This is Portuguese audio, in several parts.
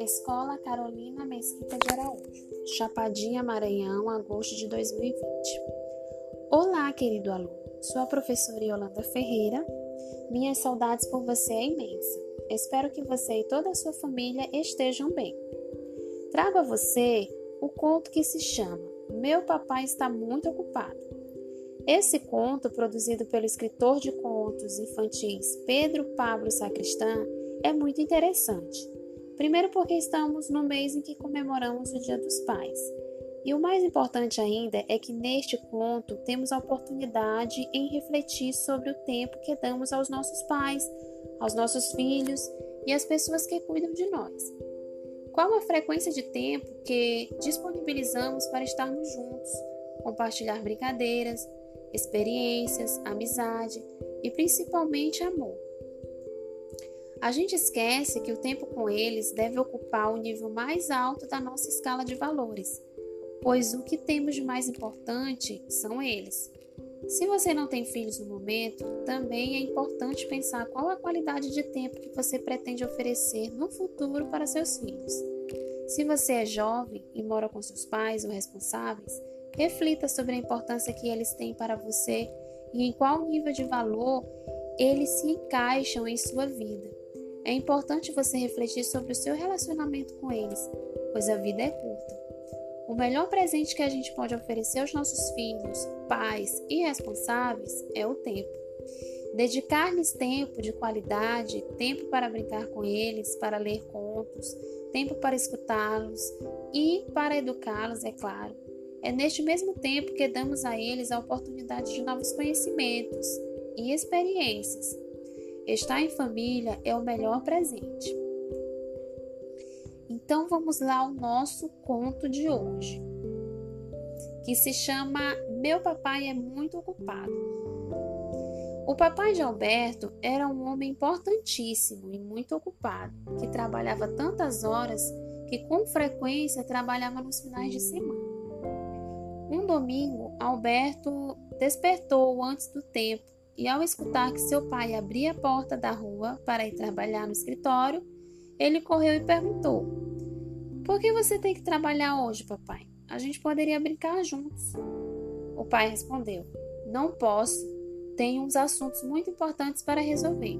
Escola Carolina Mesquita de Araújo, Chapadinha, Maranhão, agosto de 2020. Olá, querido aluno. Sou a professora Yolanda Ferreira. Minhas saudades por você é imensa. Espero que você e toda a sua família estejam bem. Trago a você o conto que se chama Meu Papai Está Muito Ocupado. Esse conto, produzido pelo escritor de contos infantis Pedro Pablo Sacristã, é muito interessante Primeiro, porque estamos no mês em que comemoramos o Dia dos Pais. E o mais importante ainda é que neste conto temos a oportunidade em refletir sobre o tempo que damos aos nossos pais, aos nossos filhos e às pessoas que cuidam de nós. Qual a frequência de tempo que disponibilizamos para estarmos juntos, compartilhar brincadeiras, experiências, amizade e principalmente amor? A gente esquece que o tempo com eles deve ocupar o nível mais alto da nossa escala de valores, pois o que temos de mais importante são eles. Se você não tem filhos no momento, também é importante pensar qual a qualidade de tempo que você pretende oferecer no futuro para seus filhos. Se você é jovem e mora com seus pais ou responsáveis, reflita sobre a importância que eles têm para você e em qual nível de valor eles se encaixam em sua vida. É importante você refletir sobre o seu relacionamento com eles, pois a vida é curta. O melhor presente que a gente pode oferecer aos nossos filhos, pais e responsáveis é o tempo. Dedicar-lhes tempo de qualidade, tempo para brincar com eles, para ler contos, tempo para escutá-los e para educá-los, é claro. É neste mesmo tempo que damos a eles a oportunidade de novos conhecimentos e experiências Estar em família é o melhor presente. Então vamos lá ao nosso conto de hoje, que se chama Meu Papai é Muito Ocupado. O papai de Alberto era um homem importantíssimo e muito ocupado, que trabalhava tantas horas que com frequência trabalhava nos finais de semana. Um domingo, Alberto despertou antes do tempo e ao escutar que seu pai abria a porta da rua para ir trabalhar no escritório, ele correu e perguntou: Por que você tem que trabalhar hoje, papai? A gente poderia brincar juntos. O pai respondeu: Não posso. Tenho uns assuntos muito importantes para resolver.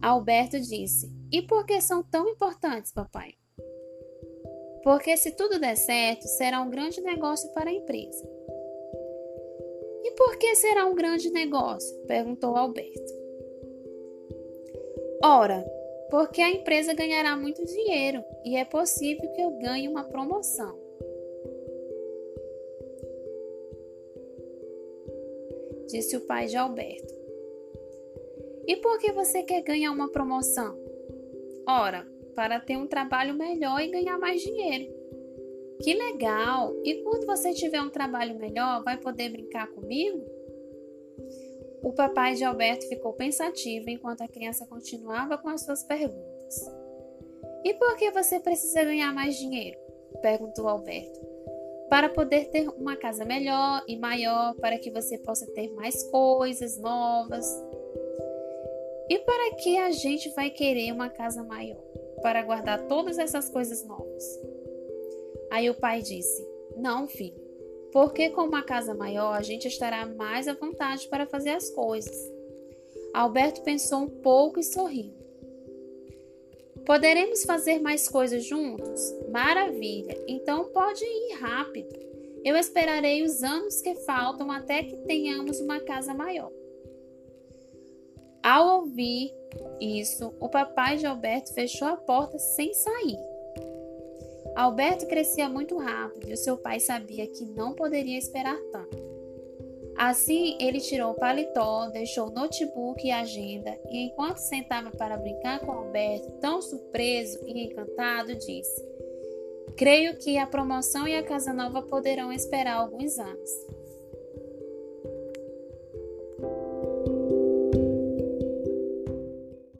Alberto disse: E por que são tão importantes, papai? Porque se tudo der certo, será um grande negócio para a empresa. E por que será um grande negócio? perguntou Alberto. Ora, porque a empresa ganhará muito dinheiro e é possível que eu ganhe uma promoção. Disse o pai de Alberto. E por que você quer ganhar uma promoção? Ora, para ter um trabalho melhor e ganhar mais dinheiro. Que legal! E quando você tiver um trabalho melhor, vai poder brincar comigo? O papai de Alberto ficou pensativo enquanto a criança continuava com as suas perguntas. E por que você precisa ganhar mais dinheiro? perguntou Alberto. Para poder ter uma casa melhor e maior, para que você possa ter mais coisas novas. E para que a gente vai querer uma casa maior? Para guardar todas essas coisas novas. Aí o pai disse: Não, filho, porque com uma casa maior a gente estará mais à vontade para fazer as coisas. Alberto pensou um pouco e sorriu. Poderemos fazer mais coisas juntos? Maravilha! Então pode ir rápido. Eu esperarei os anos que faltam até que tenhamos uma casa maior. Ao ouvir isso, o papai de Alberto fechou a porta sem sair. Alberto crescia muito rápido e o seu pai sabia que não poderia esperar tanto. Assim, ele tirou o paletó, deixou o notebook e a agenda e, enquanto sentava para brincar com Alberto, tão surpreso e encantado, disse: Creio que a promoção e a casa nova poderão esperar alguns anos.